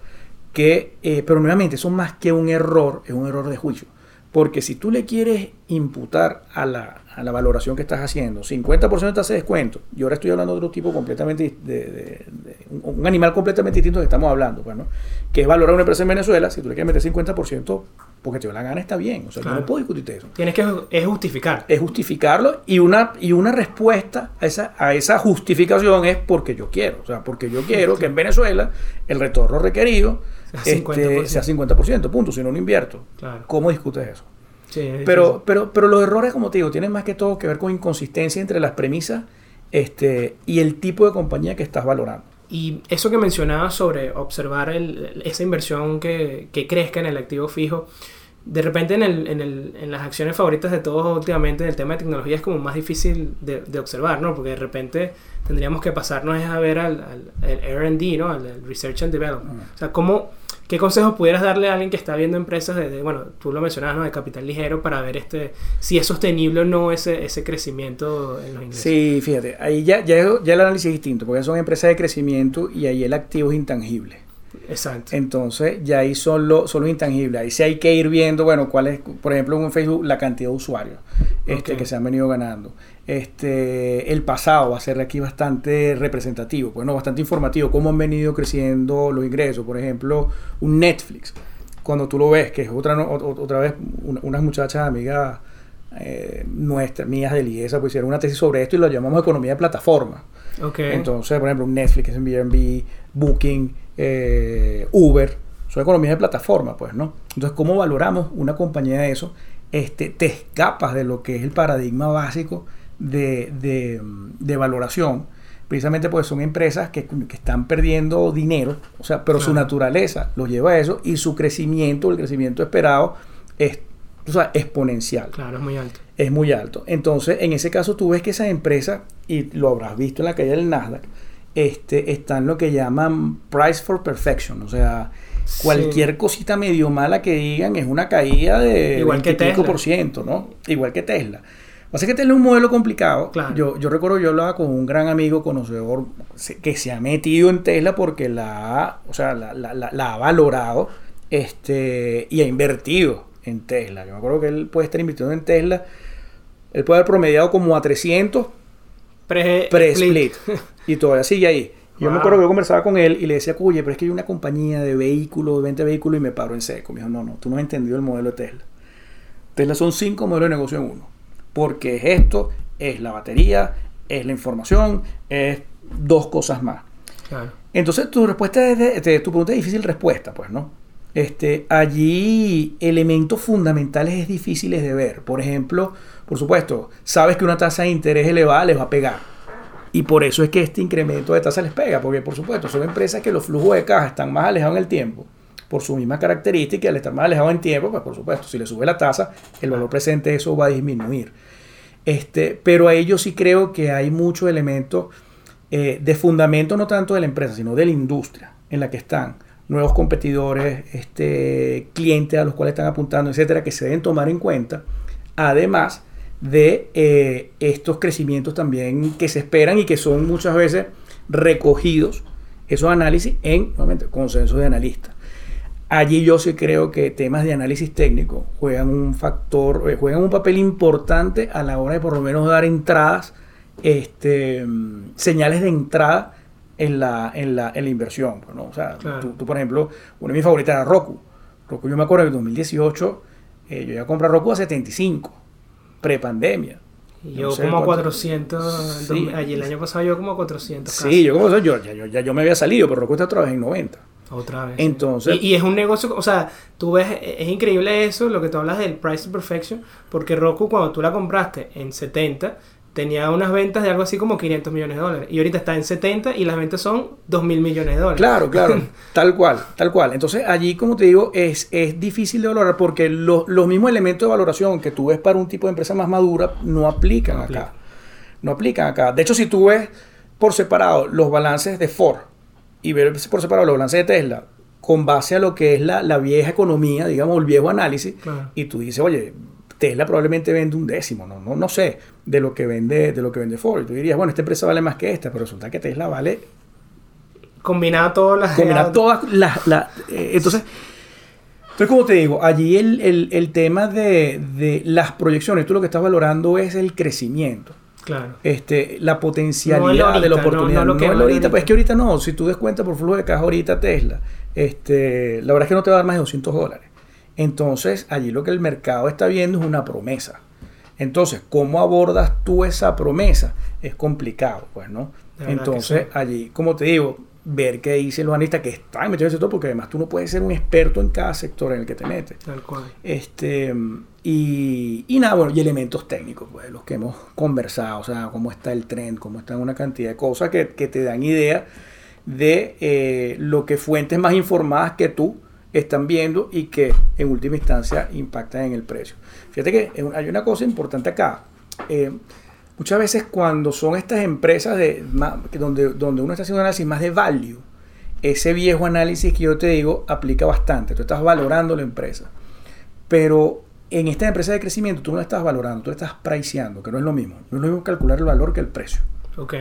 Que, eh, pero nuevamente, son más que un error, es un error de juicio. Porque si tú le quieres imputar a la, a la valoración que estás haciendo 50% de tasa de descuento, y ahora estoy hablando de otro tipo completamente, de, de- de- un, animal completamente distinto que estamos hablando, pues, ¿no? que es valorar una empresa en Venezuela, si tú le quieres meter 50%, porque te da la gana, está bien. O sea, yo no puedo discutirte eso Tienes que es justificar. es justificarlo y una, y una respuesta a esa, a esa justificación es porque yo quiero. O sea, porque yo quiero que en Venezuela el retorno requerido este, 50%. sea 50%, punto, si no, no invierto. Claro. ¿Cómo discutes eso? Sí, es Pero, pero, pero los errores, como te digo, tienen más que todo que ver con inconsistencia entre las premisas este, y el tipo de compañía que estás valorando. Y eso que mencionabas sobre observar el- esa inversión que, que crezca en el activo fijo, de repente en, el, en, el, en las acciones favoritas de todos últimamente en el tema de tecnología es como más difícil de, de observar, ¿no? Porque de repente tendríamos que pasarnos a ver al, al, al R&D, ¿no? Al, al Research and Development. O sea, ¿cómo, ¿qué consejos pudieras darle a alguien que está viendo empresas de, de, bueno, tú lo mencionabas, ¿no? De capital ligero para ver este si es sostenible o no ese, ese crecimiento en los ingresos? Sí, fíjate, ahí ya, ya, ya el análisis es distinto, porque son empresas de crecimiento y ahí el activo es intangible. Exacto. Entonces, ya ahí son, lo- son los intangibles. Ahí sí hay que ir viendo, bueno, cuál es, por ejemplo, en Facebook, la cantidad de usuarios este, que se han venido ganando. Este, el pasado va a ser aquí bastante representativo, bueno, bastante informativo, cómo han venido creciendo los ingresos. Por ejemplo, un Netflix, cuando tú lo ves, que es otra, no- ot- otra vez, una- unas muchachas amigas eh, nuestras, mías de Liesa, pues hicieron una tesis sobre esto y lo llamamos economía de plataforma. Ok. Entonces, por ejemplo, un Netflix, un Airbnb, Booking, eh, Uber, son economías de plataforma, pues, ¿no? Entonces, ¿cómo valoramos una compañía de eso? Este, te escapas de lo que es el paradigma básico de, de, de valoración, precisamente porque son empresas que, que están perdiendo dinero, o sea, pero su naturaleza los lleva a eso y su crecimiento, el crecimiento esperado, es o sea, exponencial Claro, es muy alto. es muy alto. Entonces, en ese caso, tú ves que esas empresas, y lo habrás visto en la caída del Nasdaq, este, están lo que llaman price for perfection. O sea, Sí. cualquier cosita medio mala que digan es una caída de Igual que 25%, ¿no? Igual que Tesla. Lo que es un modelo complicado. Claro. Yo, yo recuerdo, yo hablaba con un gran amigo conocedor que se ha metido en Tesla porque la ha, o sea, la, la- la- la ha valorado este, y ha invertido en Tesla. Yo me acuerdo que él puede estar invirtiendo en Tesla. Él puede haber promediado como a 300 Pre- pre-split. y todavía sigue ahí. Yo me acuerdo que yo conversaba con él y le decía, oye, pero es que hay una compañía de vehículos, de venta de vehículos y me paro en seco. Me dijo, no, no, tú no has entendido el modelo de Tesla. Tesla son cinco modelos de negocio en uno. Porque es esto, es la batería, es la información, es dos cosas más. Claro. Entonces tu respuesta es de, de- tu pregunta es difícil respuesta, pues, ¿no? Este, allí elementos fundamentales es difíciles de ver. Por ejemplo, por supuesto, sabes que una tasa de interés elevada les va a pegar. Y por eso es que este incremento de tasa les pega, porque por supuesto son empresas que los flujos de caja están más alejados en el tiempo, por su misma característica, al estar más alejados en tiempo, pues por supuesto, si le sube la tasa, el valor presente de eso va a disminuir. Este, pero a ellos sí creo que hay muchos elementos eh, de fundamento, no tanto de la empresa, sino de la industria en la que están, nuevos competidores, este, clientes a los cuales están apuntando, etcétera, que se deben tomar en cuenta. Además, de eh, estos crecimientos también que se esperan y que son muchas veces recogidos esos análisis en nuevamente, consenso de analistas. Allí yo sí creo que temas de análisis técnico juegan un factor, eh, juegan un papel importante a la hora de por lo menos dar entradas, este, señales de entrada en la, en la, en la inversión. Pues, ¿no? O sea, tú, por ejemplo, una de mis favoritas era Roku. Roku, yo me acuerdo que en 2018 eh, yo iba a comprar Roku a 75 prepandemia. Yo como a 400, allí el año pasado yo como a 400. Sí, yo como yo, ya, yo, ya yo me había salido, pero cuesta otra vez en 90. Otra vez. Entonces. Y, es un negocio, o sea, tú ves, es increíble eso, lo que tú hablas del price to perfection, porque Roku cuando tú la compraste en 70, tenía unas ventas de algo así como 500 millones de dólares. Y ahorita está en 70 y las ventas son 2 mil millones de dólares. Claro, claro. *laughs* tal cual, tal cual. Entonces allí, como te digo, es, es difícil de valorar porque los mismos elementos de valoración que tú ves para un tipo de empresa más madura no aplican acá. No aplican acá. De hecho, si tú ves por separado los balances de Ford y ves por separado los balances de Tesla, con base a lo que es la, vieja economía, digamos, el viejo análisis, y tú dices, oye, Tesla probablemente vende un décimo, no, no, no sé, de lo que vende, de lo que vende Ford. Tú dirías, bueno, esta empresa vale más que esta, pero resulta que Tesla vale. Combinado todas las. Combinado todas las. Eh, entonces. Entonces, como te digo, allí el, tema de, las proyecciones, tú lo que estás valorando es el crecimiento. Claro. Este, la potencialidad de la oportunidad. No, lo que ahorita, pues es que ahorita no. Si tú des cuenta por flujo de caja ahorita Tesla, este, la verdad es que no te va a dar más de 200 dólares. Entonces, allí lo que el mercado está viendo es una promesa. Entonces, ¿cómo abordas tú esa promesa? Es complicado, pues, ¿no? Entonces, allí, como te digo, ver qué dicen los analistas que están metidos en ese sector, porque además tú no puedes ser un experto en cada sector en el que te metes. Tal cual. Este, y, nada, bueno, y elementos técnicos, pues, los que hemos conversado, o sea, cómo está el trend, cómo está una cantidad de cosas que, te dan idea de eh, lo que fuentes más informadas que tú están viendo y que en última instancia impactan en el precio. Fíjate que hay una cosa importante acá. Eh, muchas veces cuando son estas empresas de, donde, donde uno está haciendo análisis más de value, ese viejo análisis que yo te digo aplica bastante. Tú estás valorando la empresa. Pero en esta empresa de crecimiento tú no la estás valorando, tú estás priceando, que no es lo mismo. No es lo mismo calcular el valor que el precio. Ok.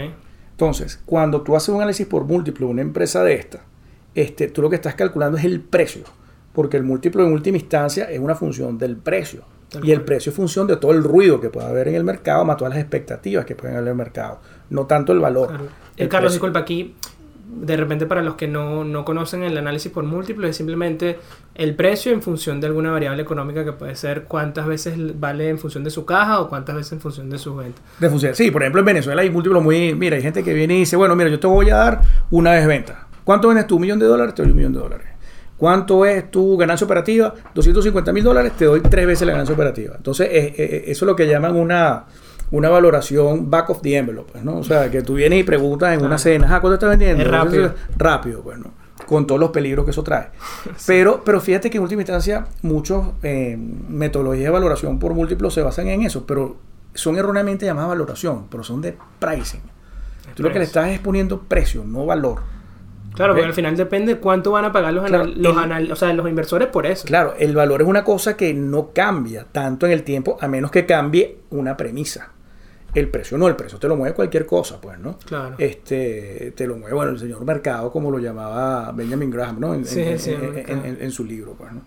Entonces, cuando tú haces un análisis por múltiplo de una empresa de esta, este, tú lo que estás calculando es el precio, porque el múltiplo en última instancia es una función del precio. y el precio es función de todo el ruido que pueda haber en el mercado, más todas las expectativas que pueden haber en el mercado, no tanto el valor. El Carlos, disculpa, aquí de repente para los que no, no, conocen el análisis por múltiplos es simplemente el precio en función de alguna variable económica que puede ser cuántas veces vale en función de su caja o cuántas veces en función de sus ventas. De función, sí, por ejemplo en Venezuela hay múltiplos muy, mira, hay gente que viene y dice, bueno, mira, yo te voy a dar una vez venta ¿Cuánto vendes tú? ¿Un millón de dólares? Te doy un millón de dólares. ¿Cuánto es tu ganancia operativa? 250 mil dólares, te doy tres veces la ganancia operativa. Entonces, eso es lo que llaman una, una valoración back of the envelope, pues, ¿no? O sea, que tú vienes y preguntas en una cena, ah, ¿cuánto estás vendiendo? Es rápido. rápido, pues, ¿no? Con todos los peligros que eso trae. *laughs* Pero, pero fíjate que en última instancia, muchos eh, metodologías de valoración por múltiplos se basan en eso, pero son erróneamente llamadas valoración, pero son de pricing. Tú lo que le estás es poniendo precio, no valor. Claro, porque al final depende cuánto van a pagar los, los, o sea, los inversores por eso. Claro, el valor es una cosa que no cambia tanto en el tiempo a menos que cambie una premisa. El precio no, el precio te lo mueve cualquier cosa, pues, ¿no? Claro. Este, te lo mueve, bueno, el señor mercado, como lo llamaba Benjamin Graham, ¿no? En, en, su libro, pues, ¿no?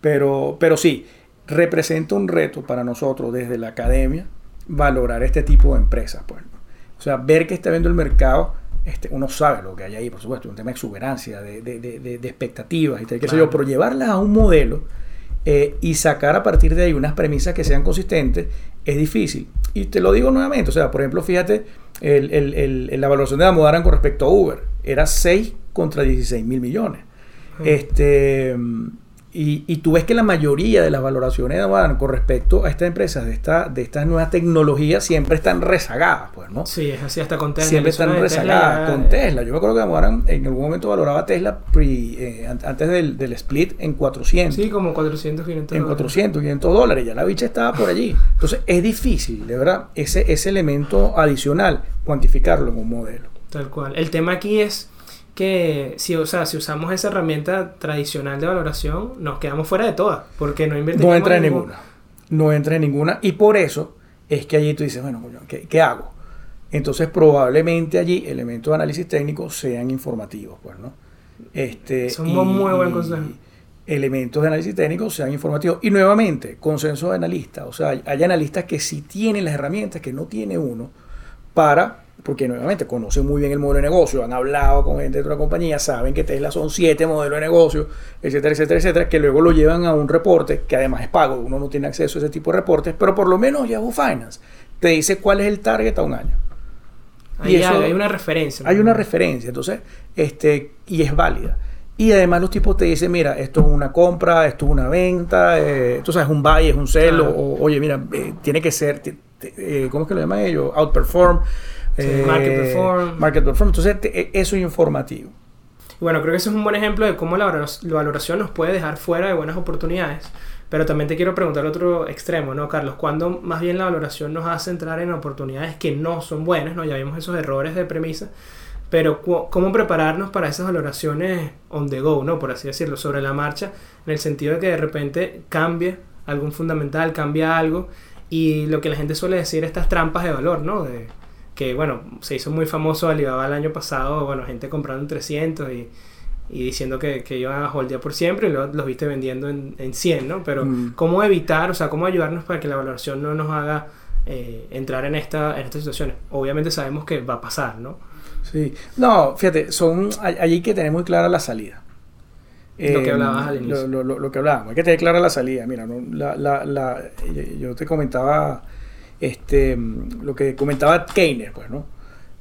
Pero, pero sí, representa un reto para nosotros desde la academia valorar este tipo de empresas, pues, ¿no? O sea, ver que está viendo el mercado este, uno sabe lo que hay ahí, por supuesto, un tema de exuberancia, de, de, de, de expectativas, y qué sé yo, pero llevarlas a un modelo eh, y sacar a partir de ahí unas premisas que sean consistentes es difícil. Y te lo digo nuevamente, o sea, por ejemplo, fíjate, el, el, el, la evaluación de Amodaran con respecto a Uber era 6 contra 16 mil millones. Este, y, y, tú ves que la mayoría de las valoraciones bueno, con respecto a estas empresas de, esta, de estas nuevas tecnologías siempre están rezagadas, pues, ¿no? Sí, es así hasta con Tesla. Siempre están rezagadas con Tesla. Yo me acuerdo que Amoran en algún momento valoraba Tesla eh, antes del, del, split en 400. Sí, como 400, 500 En 400, 500 dólares. Ya la bicha estaba por allí. Entonces es difícil, de verdad, ese, ese elemento adicional, cuantificarlo en un modelo. Tal cual. El tema aquí es que si, o sea, si usamos esa herramienta tradicional de valoración, nos quedamos fuera de todas, porque no invertimos No entra en ninguna. No entra en ninguna. Y por eso es que allí tú dices, bueno, ¿qué, qué hago? Entonces probablemente allí elementos de análisis técnico sean informativos, pues, ¿no? Este, es un muy buen consejo. Elementos de análisis técnico sean informativos. Y nuevamente, consenso de analistas. O sea, hay analistas que sí tienen las herramientas que no tiene uno para porque nuevamente conocen muy bien el modelo de negocio, han hablado con gente de otra compañía, saben que Tesla son siete modelos de negocio, etcétera, etcétera, etcétera, que luego lo llevan a un reporte que además es pago, uno no tiene acceso a ese tipo de reportes, pero por lo menos Yahoo Finance te dice cuál es el target a un año. y eso, hay una referencia. Hay una referencia, entonces, este, y es válida. Y además los tipos te dicen, mira, esto es una compra, esto es una venta, eh, esto es un buy, es un sell, o, oye, mira, eh, tiene que ser, eh, ¿cómo es que lo llaman ellos? Outperform market eh, perform. Market perform. Entonces, e, eso es informativo. Bueno, creo que ese es un buen ejemplo de cómo la valoración nos puede dejar fuera de buenas oportunidades. Pero también te quiero preguntar otro extremo, ¿no, Carlos? ¿Cuándo más bien la valoración nos hace entrar en oportunidades que no son buenas, ¿no? Ya vimos esos errores de premisa. Pero ¿cómo prepararnos para esas valoraciones on the go, ¿no? Por así decirlo, sobre la marcha, en el sentido de que de repente cambie algún fundamental, cambia algo. Y lo que la gente suele decir, estas trampas de valor, ¿no? De, que bueno, se hizo muy famoso Alibaba el año pasado, bueno, gente comprando en 300 y, y diciendo que, que iban a holdear por siempre y luego los viste vendiendo en, en 100, ¿no? Pero mm. ¿cómo evitar, o sea, cómo ayudarnos para que la valoración no nos haga eh, entrar en, esta, en estas situaciones? Obviamente sabemos que va a pasar, ¿no? Sí, no, fíjate, son allí que tener muy clara la salida. Lo que hablabas al inicio. Lo, lo, lo, que hablábamos, hay que tener clara la salida. Mira, ¿no? la, la, la, yo te comentaba este, lo que comentaba Keynes, pues, ¿no?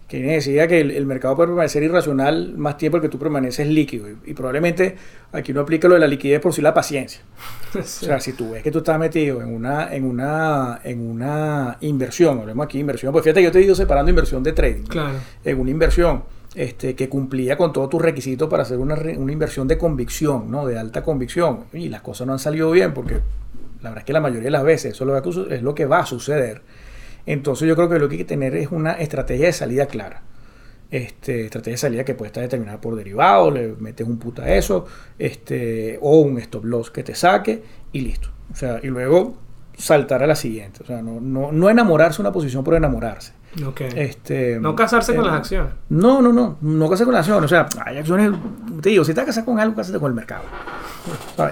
Keynes decía que el, mercado puede permanecer irracional más tiempo que tú permaneces líquido. Y, probablemente aquí no aplica lo de la liquidez por sí la paciencia. *laughs* O sea, si tú ves que tú estás metido en una, en una, en una inversión, hablemos aquí de inversión, pues fíjate, yo te he ido separando inversión de trading. En una inversión este, que cumplía con todos tus requisitos para hacer una, una inversión de convicción, ¿no? De alta convicción. Y las cosas no han salido bien porque la verdad es que la mayoría de las veces eso es lo que va a suceder. Entonces yo creo que lo que hay que tener es una estrategia de salida clara. Este, estrategia de salida que puede estar determinada por derivado, le metes un puta a eso, este, o un stop loss que te saque y listo. O sea, y luego saltar a la siguiente. O sea, no, no, no enamorarse una posición por enamorarse. Este, no casarse con las acciones. No, no, no. No casarse con las acciones. O sea, hay acciones. Te digo, si estás casado con algo, cásate con el mercado.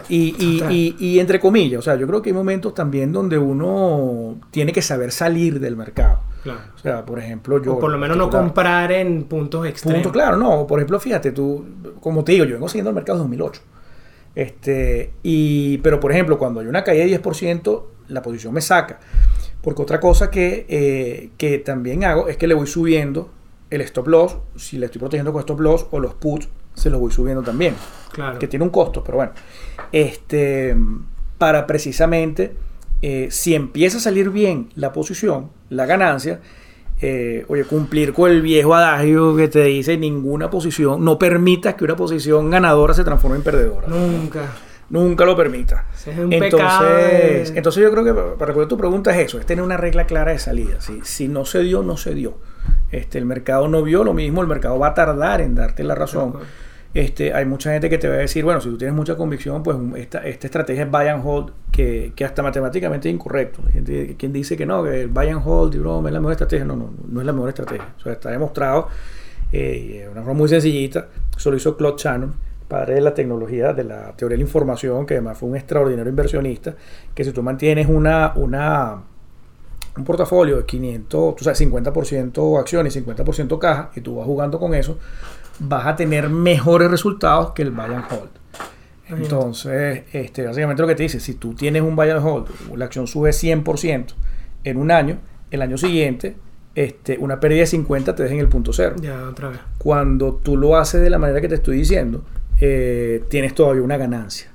Y, y, y, entre comillas, o sea, yo creo que hay momentos también donde uno tiene que saber salir del mercado. Claro. O sea, por ejemplo, yo. O por lo menos no comprar en puntos extremos. Punto, claro, no. Por ejemplo, fíjate, tú, como te digo, yo vengo siguiendo el mercado desde 2008. Este, y, pero, por ejemplo, cuando hay una caída de 10%, la posición me saca. Porque otra cosa que, eh, que también hago es que le voy subiendo el stop loss, si le estoy protegiendo con stop loss, o los puts, se los voy subiendo también. Claro. Que tiene un costo, pero bueno. Este, para precisamente, eh, si empieza a salir bien la posición, la ganancia, eh, oye, cumplir con el viejo adagio que te dice ninguna posición, no permitas que una posición ganadora se transforme en perdedora. Nunca nunca lo permita. entonces, entonces yo creo que para responder tu pregunta es eso, es tener una regla clara de salida. Si, si no se dio, no se dio. Este, el mercado no vio lo mismo, el mercado va a tardar en darte la razón. Este, hay mucha gente que te va a decir, bueno, si tú tienes mucha convicción, pues esta, esta estrategia es buy and hold, que, que hasta matemáticamente es incorrecto. Hay gente quien dice que no, que el buy and hold y es la mejor estrategia. No, no, no es la mejor estrategia. O sea, está demostrado eh, de una forma muy sencillita. Eso lo hizo Claude Shannon padre de la tecnología, de la teoría de la información, que además fue un extraordinario inversionista, que si tú mantienes una, una, un portafolio de 500, tú sabes, 50% acciones y 50% caja, y tú vas jugando con eso, vas a tener mejores resultados que el buy and hold. Entonces, este, básicamente lo que te dice, si tú tienes un buy and hold, la acción sube 100% en un año, el año siguiente este, una pérdida de 50 te deja en el punto cero. Ya, otra vez. Cuando tú lo haces de la manera que te estoy diciendo, eh, tienes todavía una ganancia.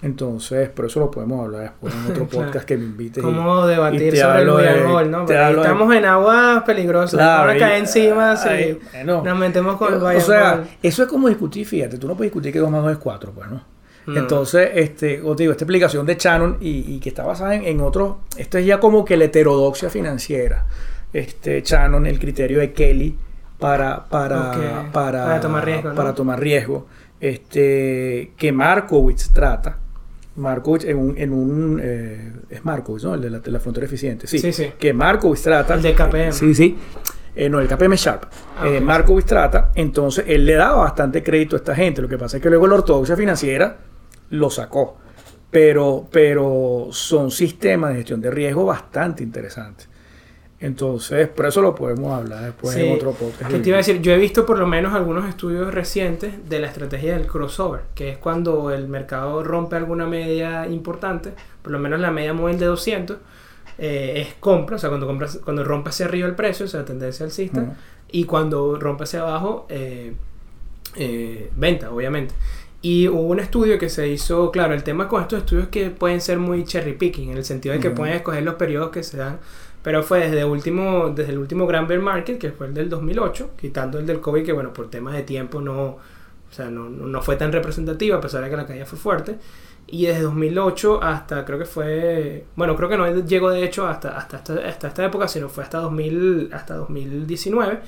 Entonces, por eso lo podemos hablar después en otro *laughs* Claro. podcast que me invites. y- ¿Cómo debatir y sobre el hold, no? Porque de- estamos en aguas peligrosas. Claro, Ahora y- cae encima si bueno. nos metemos con el buy O sea, eso es como discutir, fíjate, tú no puedes discutir que 2 más 2 es 4, pues, ¿no? No. Entonces, este, como te digo, esta explicación de Shannon y, y que está basada en, en otros, esto es ya como que la heterodoxia financiera. Este, Shannon, el criterio de Kelly para, para, para, para tomar riesgo, ¿no? para tomar riesgo, este, que Markowitz trata. Markowitz en un, en un eh, es Markowitz, ¿no? El de la, de la frontera eficiente. Sí, Sí, sí. que Markowitz trata. El de KPM. Sí, sí. Eh, no, el KPM Sharp. Ah, Eh. Markowitz trata, entonces él le daba bastante crédito a esta gente. Lo que pasa es que luego la ortodoxia financiera lo sacó. Pero, pero son sistemas de gestión de riesgo bastante interesantes. Entonces, por eso lo podemos hablar después Sí. en otro podcast. ¿Qué te iba a decir? Yo he visto por lo menos algunos estudios recientes de la estrategia del crossover, que es cuando el mercado rompe alguna media importante, por lo menos la media móvil de 200, eh, es compra, o sea, cuando, compras, cuando rompe hacia arriba el precio, o sea, tendencia alcista, Ujú. y cuando rompe hacia abajo, eh, eh, venta, obviamente. Y hubo un estudio que se hizo, claro, el tema con estos estudios es que pueden ser muy cherry picking, en el sentido de que pueden escoger los periodos que se dan, pero fue desde, último, desde el último Grand Bear Market, que fue el del 2008, quitando el del COVID, que bueno, por temas de tiempo no, o sea, no, no fue tan representativa, a pesar de que la caída fue fuerte. Y desde 2008 hasta, creo que fue, bueno, creo que no llegó de hecho hasta, hasta, esta, hasta esta época, sino fue hasta, 2000, hasta 2019.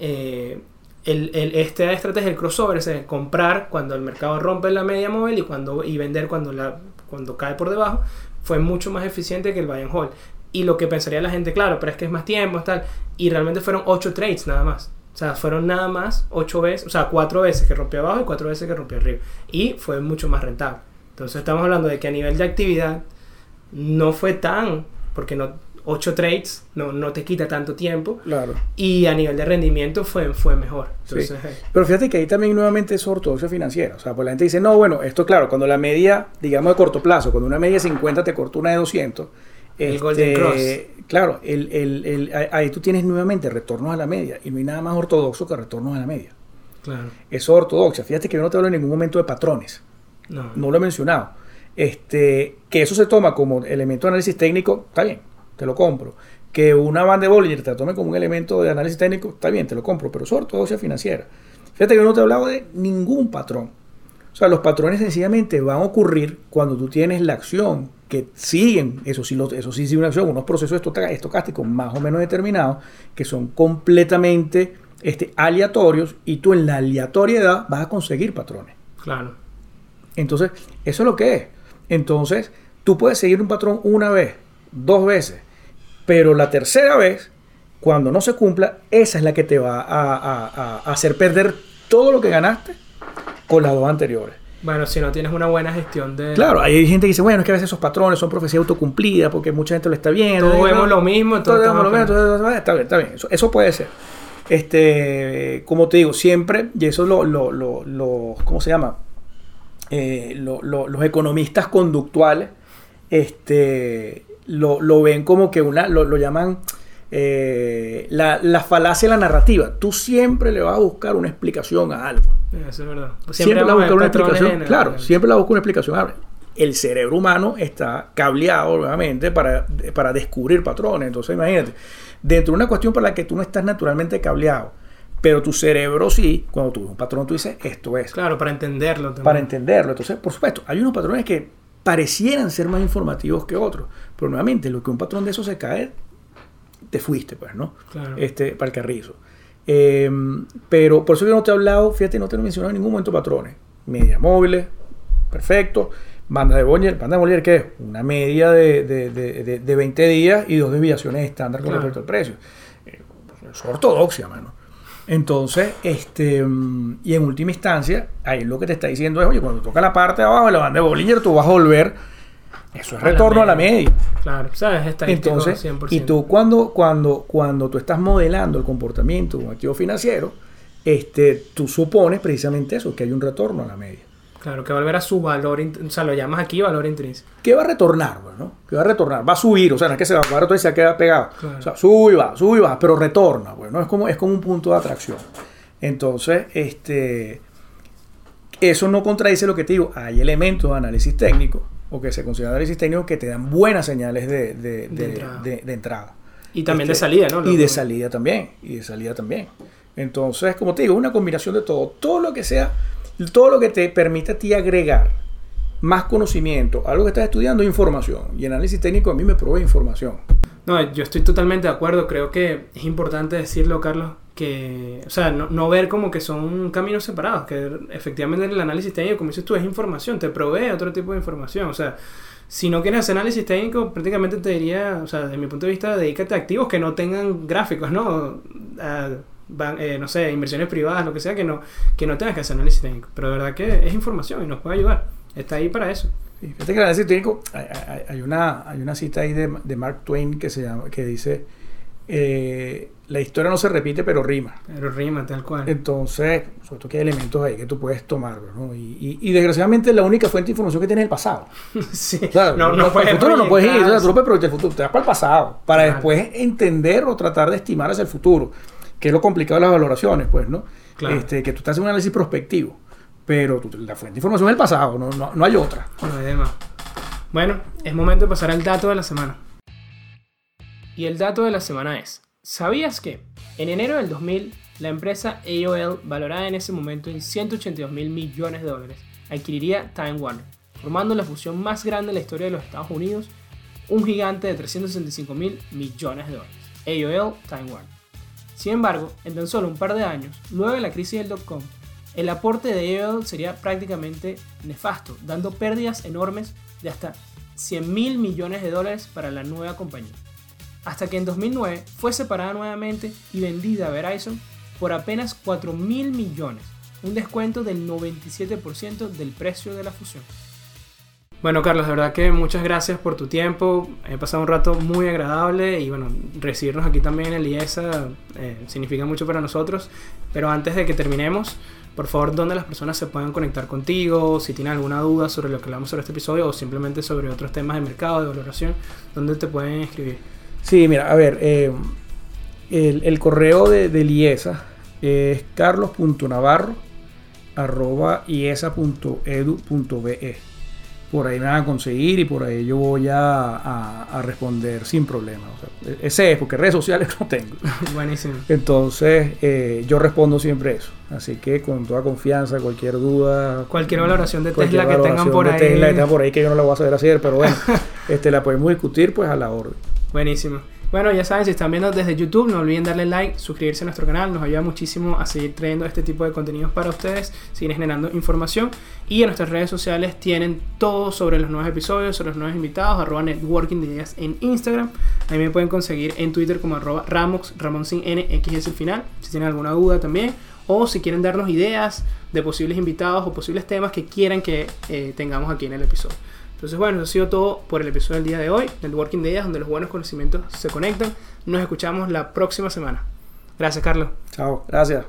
Eh, el, el- esta estrategia del crossover es comprar cuando el mercado rompe la media móvil y, cuando, y vender cuando, la, cuando cae por debajo, fue mucho más eficiente que el buy and hold. Y lo que pensaría la gente, claro, pero es que es más tiempo, tal. Y realmente fueron 8 trades nada más. O sea, fueron nada más 8 veces, o sea, 4 veces que rompió abajo y 4 veces que rompió arriba. Y fue mucho más rentable. Entonces estamos hablando de que a nivel de actividad no fue tan, porque no 8 trades no, no te quita tanto tiempo. Claro. Y a nivel de rendimiento fue, fue mejor. Sí. Entonces, eh, Pero fíjate que ahí también nuevamente es ortodoxia financiera. O sea, pues la gente dice, no, bueno, esto claro, cuando la media, digamos de corto plazo, cuando una media de 50 te cortó una de 200, El Golden Cross. Claro, el, el- el- ahí- tú tienes nuevamente retornos a la media. Y no hay nada más ortodoxo que retornos a la media. claro. Eso es ortodoxia. Fíjate que yo no te hablo en ningún momento de patrones. No. No lo he mencionado. Este, que eso se toma como elemento de análisis técnico, está bien, te lo compro. Que una banda de Bollinger te la tome como un elemento de análisis técnico, está bien, te lo compro, pero eso es ortodoxia financiera. Fíjate que yo no te he hablado de ningún patrón. O sea, los patrones sencillamente van a ocurrir cuando tú tienes la acción que siguen, eso sí, eso sí una acción, unos procesos estocásticos más o menos determinados, que son completamente este, aleatorios, y tú en la aleatoriedad vas a conseguir patrones. Claro. Entonces, eso es lo que es. Entonces, tú puedes seguir un patrón una vez, dos veces, pero la tercera vez, cuando no se cumpla, esa es la que te va a, a- a- a hacer perder todo lo que ganaste con las dos anteriores. Bueno, si no tienes una buena gestión de... Claro, hay gente que dice, bueno, es que a veces esos patrones son profecías autocumplidas porque mucha gente lo está viendo. Todos vemos lo mismo, Todos vemos lo mismo, entonces, está bien, está bien. Eso, eso puede ser. Este, como te digo, siempre, y eso lo, lo, lo, lo- ¿cómo se llama? Eh, lo- lo- los economistas conductuales, este, lo, lo ven como que una, lo, lo llaman eh, la, la falacia de la narrativa. Tú siempre le vas a buscar una explicación a algo. Eso es verdad. Siempre, le vas a vamos buscar una explicación. en- Claro, siempre le vas a buscar una explicación. El cerebro humano está cableado, obviamente, para, para descubrir patrones. Entonces, imagínate, dentro de una cuestión para la que tú no estás naturalmente cableado, pero tu cerebro sí, cuando tú ves un patrón, tú dices, esto es Claro, para entenderlo también. para entenderlo. Entonces, por supuesto, hay unos patrones que parecieran ser más informativos que otros, pero nuevamente, lo que un patrón de eso se cae, te fuiste, pues, ¿no? Claro. Este, para el carrizo. Eh, pero por eso yo no te he hablado, fíjate, no te he mencionado en ningún momento patrones. Medias móviles, perfecto. Banda de Bollinger, banda de Bollinger, ¿qué es? Una media de, de, de, de- de 20 días y dos desviaciones estándar con Claro. respecto al precio. Eh, es ortodoxia, mano. Entonces, este, y en última instancia, ahí lo que te está diciendo es, oye, cuando toca la parte de abajo de la banda de Bollinger, tú vas a volver, eso es A retorno a la media. Claro, ¿sabes? Estadístico Entonces, 100%. y tú cuando, cuando, cuando tú estás modelando el comportamiento de un activo financiero, este, tú supones precisamente eso, que hay un retorno a la media. Claro, que volver a su valor, o sea, lo llamas aquí valor intrínseco. ¿Qué va a retornar? Bueno, ¿Qué va a retornar? Va a subir, o sea, no es que se va a parar todo y se queda pegado. Claro. O sea, sube y va, sube y va, pero retorna, bueno, es como, es como un punto de atracción. Entonces, este, eso no contradice lo que te digo. Hay elementos de análisis técnico o que se considera análisis técnico que te dan buenas señales de, de, de, entrada. de entrada. Y también de este, salida, ¿no? y de salida también. Y de salida también. Entonces, como te digo, una combinación de todo. Todo lo que sea, todo lo que te permita a ti agregar más conocimiento a lo que estás estudiando, información. Y análisis técnico a mí me provee información. No, yo estoy totalmente de acuerdo. Creo que es importante decirlo, Carlos, que, o sea, no, no, ver como que son caminos separados, que efectivamente el análisis técnico, como dices tú, es información, te provee otro tipo de información. O sea, si no quieres hacer análisis técnico, prácticamente te diría, o sea, desde mi punto de vista, dedícate a activos que no tengan gráficos, ¿no? Eh, no sé, inversiones privadas, lo que sea, que no, que no tengas que hacer análisis técnico. Pero de verdad que es información y nos puede ayudar. Está ahí para eso. fíjate que el análisis técnico, hay, hay, una, hay una cita ahí de, de Mark Twain que, se llama, que dice eh, la historia no se repite, pero rima. Pero rima, tal cual. Entonces, sobre todo que hay elementos ahí que tú puedes tomar, ¿no? Y, y, desgraciadamente la única fuente de información que tienes es el pasado. *laughs* sí. no, no, puedes el futuro no puedes ir, tú no puedes el futuro, te vas para el pasado, para después entender o tratar de estimar hacia el futuro, que es lo complicado de las valoraciones, pues, ¿no? Claro. Este, que tú estás haciendo un análisis prospectivo, pero la fuente de información es el pasado, no, no, no hay otra. No hay demás. Bueno, es momento de pasar al dato de la semana. Y el dato de la semana es, ¿sabías que en enero del 2000 la empresa AOL, valorada en ese momento en 182 mil millones de dólares, adquiriría Time Warner, formando la fusión más grande de la historia de los Estados Unidos, un gigante de 365 mil millones de dólares, AOL Time Warner. Sin embargo, en tan solo un par de años, luego de la crisis del dot-com, el aporte de AOL sería prácticamente nefasto, dando pérdidas enormes de hasta 100 mil millones de dólares para la nueva compañía hasta que en 2009 fue separada nuevamente y vendida a Verizon por apenas 4 mil millones, un descuento del 97% del precio de la fusión. Bueno, Carlos, de verdad que muchas gracias por tu tiempo. He pasado un rato muy agradable y bueno, recibirnos aquí también en el IESA significa mucho para nosotros. Pero antes de que terminemos, por favor, ¿dónde las personas se pueden conectar contigo? Si tienen alguna duda sobre lo que hablamos sobre este episodio o simplemente sobre otros temas de mercado, de valoración, ¿dónde te pueden escribir? Sí, mira, a ver, eh, el, correo de, de IESA es carlos.navarro arroba iesa.edu.be. Por ahí me van a conseguir y por ahí yo voy a, responder sin problema. ese es, porque redes sociales no tengo. *laughs* Buenísimo. Entonces, eh, yo respondo siempre eso. Así que con toda confianza, cualquier duda. Cualquier valoración de Tesla que tengan por ahí. Tesla que tengan por ahí que yo no la voy a saber hacer, pero bueno, *laughs* este, la podemos discutir pues a la orden. Buenísimo. Bueno, ya saben, si están viendo desde YouTube, no olviden darle like, suscribirse a nuestro canal, nos ayuda muchísimo a seguir trayendo este tipo de contenidos para ustedes, seguir generando información. Y en nuestras redes sociales tienen todo sobre los nuevos episodios, sobre los nuevos invitados, arroba networking de ideas en Instagram. Ahí me pueden conseguir en Twitter como arroba Ramox, Ramón sin N, X es el final, si tienen alguna duda también. O si quieren darnos ideas de posibles invitados o posibles temas que quieran que eh, tengamos aquí en el episodio. Entonces, bueno, eso ha sido todo por el episodio del día de hoy, del Working Ideas, donde los buenos conocimientos se conectan. Nos escuchamos la próxima semana. Gracias, Carlos. Chao, gracias.